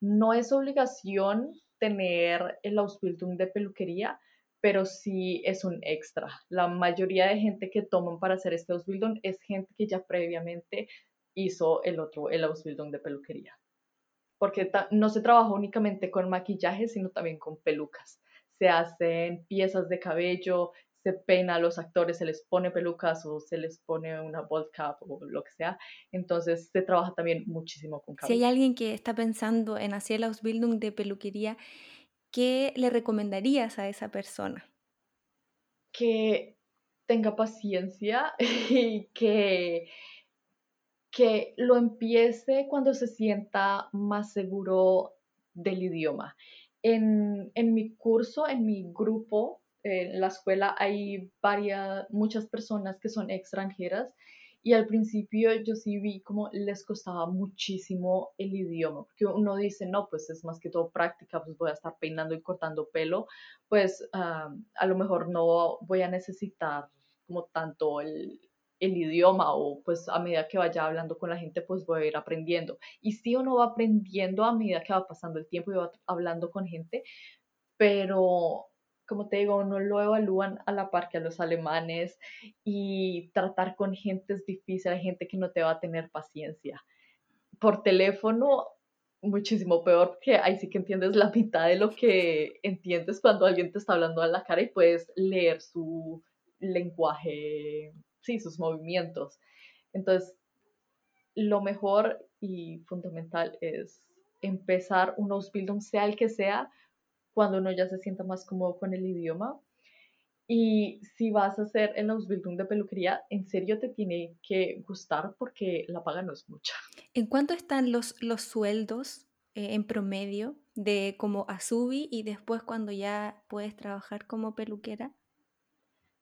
No es obligación tener el Ausbildung de peluquería, pero sí es un extra. La mayoría de gente que toman para hacer este Ausbildung es gente que ya previamente hizo el otro, el Ausbildung de peluquería. Porque no se trabaja únicamente con maquillaje, sino también con pelucas. Se hacen piezas de cabello, se peina a los actores, se les pone pelucas o se les pone una bald cap o lo que sea. Entonces se trabaja también muchísimo con cabello. Si hay alguien que está pensando en hacer el Ausbildung de peluquería, ¿qué le recomendarías a esa persona? Que tenga paciencia y que, que lo empiece cuando se sienta más seguro del idioma. En, en mi curso, en mi grupo, en la escuela hay varias, muchas personas que son extranjeras y al principio yo sí vi como les costaba muchísimo el idioma, porque uno dice, no, pues es más que todo práctica, pues voy a estar peinando y cortando pelo, pues ah, a lo mejor no voy a necesitar como tanto el, el idioma o pues a medida que vaya hablando con la gente pues voy a ir aprendiendo. Y sí uno va aprendiendo a medida que va pasando el tiempo y va hablando con gente, pero como te digo, no lo evalúan a la par que a los alemanes y tratar con gente es difícil, hay gente que no te va a tener paciencia. Por teléfono, muchísimo peor, porque ahí sí que entiendes la mitad de lo que entiendes cuando alguien te está hablando a la cara y puedes leer su lenguaje, sí, sus movimientos. Entonces, lo mejor y fundamental es empezar un Ausbildung, sea el que sea, cuando uno ya se sienta más cómodo con el idioma. Y si vas a hacer el Ausbildung de peluquería, en serio te tiene que gustar porque la paga no es mucha. ¿En cuánto están los, los sueldos eh, en promedio de como Azubi y después cuando ya puedes trabajar como peluquera?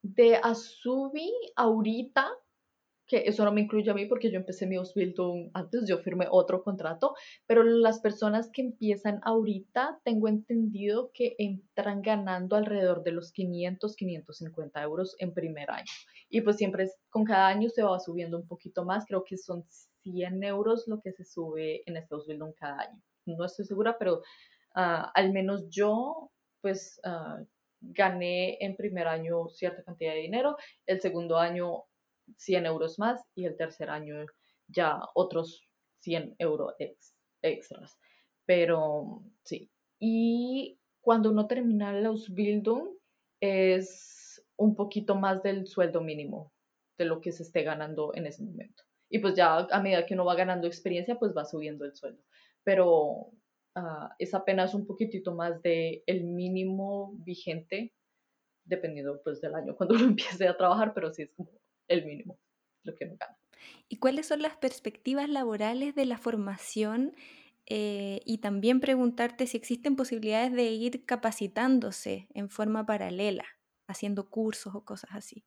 De Azubi ahorita que eso no me incluye a mí porque yo empecé mi Ausbildung antes, yo firmé otro contrato, pero las personas que empiezan ahorita, tengo entendido que entran ganando alrededor de los 500, 550 euros en primer año. Y pues siempre con cada año se va subiendo un poquito más, creo que son 100 euros lo que se sube en este Ausbildung cada año. No estoy segura, pero ah, al menos yo, pues... Uh, gané en primer año cierta cantidad de dinero, el segundo año 100 euros más y el tercer año ya otros 100 euros extras. Pero sí. Y cuando uno termina la Ausbildung es un poquito más del sueldo mínimo de lo que se esté ganando en ese momento. Y pues ya a medida que uno va ganando experiencia, pues va subiendo el sueldo. Pero ah, es apenas un poquitito más de mínimo vigente, dependiendo pues del año cuando uno empiece a trabajar, pero sí es como el mínimo, lo que no gana. ¿Y cuáles son las perspectivas laborales de la formación? Eh, y también preguntarte si existen posibilidades de ir capacitándose en forma paralela, haciendo cursos o cosas así.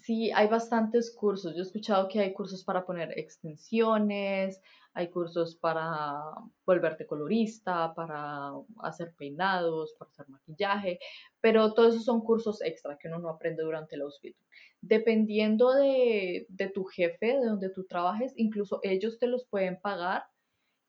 Sí, hay bastantes cursos. Yo he escuchado que hay cursos para poner extensiones, hay cursos para volverte colorista, para hacer peinados, para hacer maquillaje, pero todos esos son cursos extra que uno no aprende durante el Ausbildung. Dependiendo de, de tu jefe, de donde tú trabajes, incluso ellos te los pueden pagar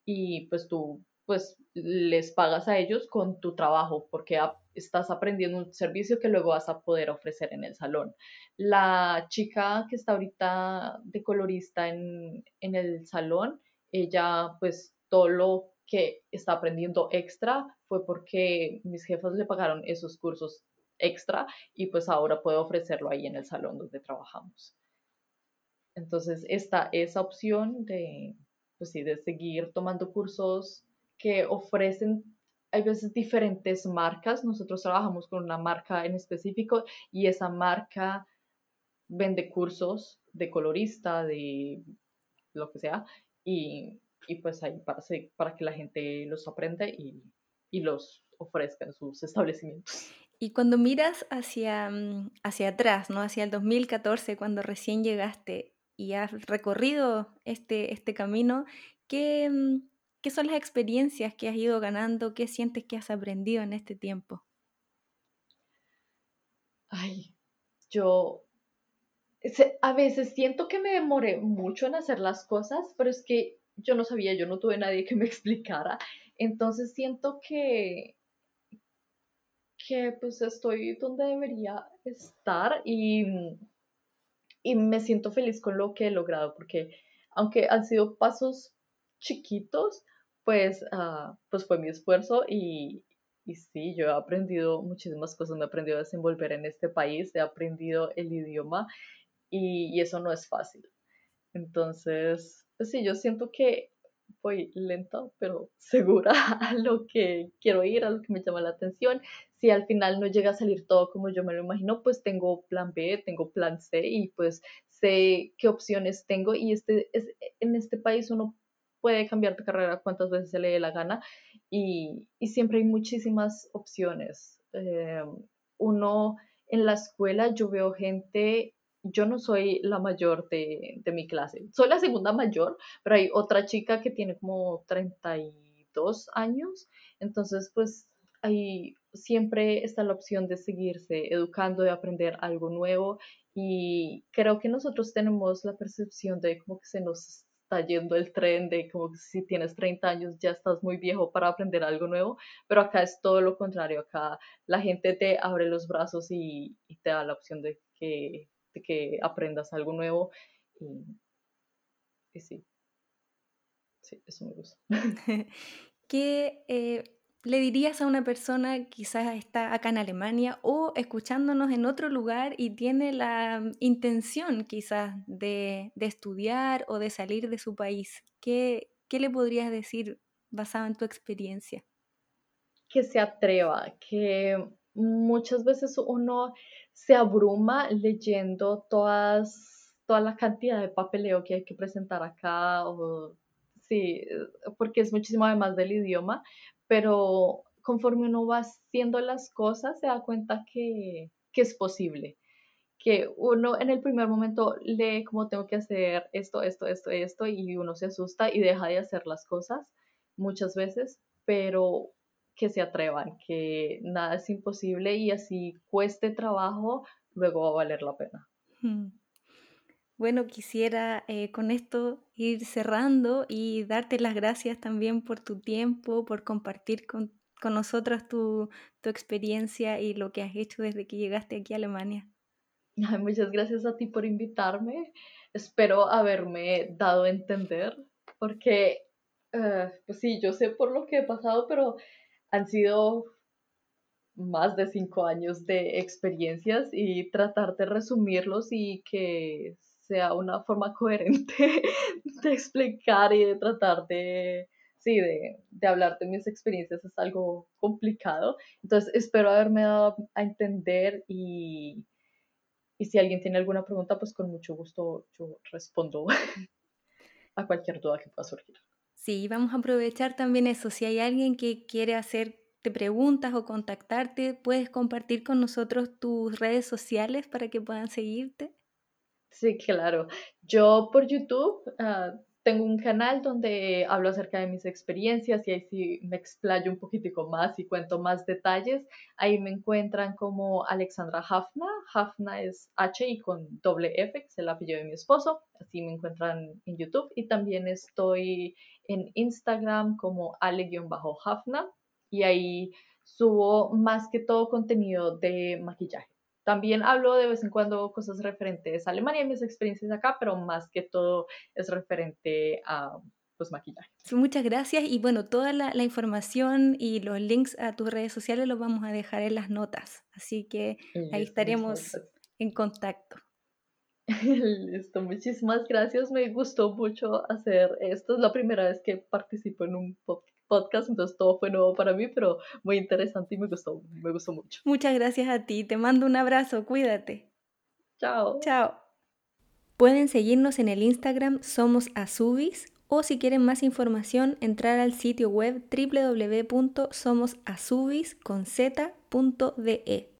y pues tú pues les pagas a ellos con tu trabajo porque estás aprendiendo un servicio que luego vas a poder ofrecer en el salón. La chica que está ahorita de colorista en, en el salón, ella pues todo lo que está aprendiendo extra fue porque mis jefas le pagaron esos cursos extra y pues ahora puedo ofrecerlo ahí en el salón donde trabajamos. Entonces está esa opción de, pues sí, de seguir tomando cursos que ofrecen, hay veces diferentes marcas. Nosotros trabajamos con una marca en específico y esa marca vende cursos de colorista, de lo que sea, y, y pues ahí para, para que la gente los aprenda y, y los ofrezca en sus establecimientos. Y cuando miras hacia, mm, hacia atrás, ¿no? hacia el 2014, cuando recién llegaste y has recorrido este, este camino, ¿qué, mm, ¿Qué son las experiencias que has ido ganando? ¿Qué sientes que has aprendido en este tiempo? Ay, yo a veces siento que me demoré mucho en hacer las cosas, pero es que yo no sabía, yo no tuve nadie que me explicara. Entonces siento que, que pues estoy donde debería estar y, y me siento feliz con lo que he logrado porque aunque han sido pasos chiquitos, pues, ah, pues fue mi esfuerzo y, y sí, yo he aprendido muchísimas cosas, me he aprendido a desenvolver en este país, he aprendido el idioma y, y eso no es fácil. Entonces, pues sí, yo siento que voy lenta, pero segura a lo que quiero ir, a lo que me llama la atención. Si al final no llega a salir todo como yo me lo imagino, pues tengo plan B, tengo plan C y pues sé qué opciones tengo y este, es, en este país uno puede cambiar de carrera cuantas veces se le dé la gana y, y siempre hay muchísimas opciones. Eh, uno en la escuela yo veo gente yo no soy la mayor de, de, mi clase. Soy la segunda mayor, pero hay otra chica que tiene como 32 años. Entonces, pues ahí siempre está la opción de seguirse educando, de aprender algo nuevo. Y creo que nosotros tenemos la percepción de como que se nos está yendo el tren de como que si tienes 30 años ya estás muy viejo para aprender algo nuevo, pero acá es todo lo contrario, acá la gente te abre los brazos y, te da la opción de que que aprendas algo nuevo y, sí, sí, eso me gusta. ¿Qué eh, le dirías a una persona quizás está acá en Alemania o escuchándonos en otro lugar y tiene la intención quizás de, estudiar o de salir de su país? ¿Qué, ¿Qué le podrías decir basado en tu experiencia? Que se atreva, que muchas veces uno se abruma leyendo todas, toda la cantidad de papeleo que hay que presentar acá, o, sí, porque es muchísimo además del idioma, pero conforme uno va haciendo las cosas se da cuenta que, que es posible que uno en el primer momento lee como tengo que hacer esto, esto, esto, esto, y uno se asusta y deja de hacer las cosas muchas veces, pero que se atrevan, que nada es imposible y así cueste trabajo, luego va a valer la pena. Bueno, quisiera eh, con esto ir cerrando y darte las gracias también por tu tiempo, por compartir con, con nosotros tu, tu, experiencia y lo que has hecho desde que llegaste aquí a Alemania. muchas gracias a ti por invitarme. Espero haberme dado a entender, porque, uh, pues sí, yo sé por lo que he pasado, pero han sido más de cinco años de experiencias y tratar de resumirlos y que sea una forma coherente de explicar y de tratar de, sí, de, de, hablar de mis experiencias es algo complicado. Entonces espero haberme dado a entender y, y si alguien tiene alguna pregunta, pues con mucho gusto yo respondo a cualquier duda que pueda surgir. Sí, vamos a aprovechar también eso. Si hay alguien que quiere hacerte preguntas o contactarte, puedes compartir con nosotros tus redes sociales para que puedan seguirte. Sí, claro. Yo por YouTube uh, tengo un canal donde hablo acerca de mis experiencias y ahí sí me explayo un poquitico más y cuento más detalles. Ahí me encuentran como Alexandra Hafna. Hafna es H y con doble F, que es el apellido de mi esposo. Así me encuentran en YouTube. Y también estoy en Instagram como ale-hafna y ahí subo más que todo contenido de maquillaje. También hablo de vez en cuando cosas referentes a Alemania y mis experiencias acá, pero más que todo es referente a pues maquillaje. Muchas gracias. Y bueno, toda la, información y los links a tus redes sociales los vamos a dejar en las notas, así que ahí estaremos en contacto. Listo, muchísimas gracias, me gustó mucho hacer esto, es la primera vez que participo en un podcast podcast, entonces todo fue nuevo para mí, pero muy interesante y me gustó, me gustó mucho. Muchas gracias a ti, te mando un abrazo, cuídate. Chao. Chao. Pueden seguirnos en el Instagram Somos Azubis o si quieren más información entrar al sitio web www.somosazubis.de.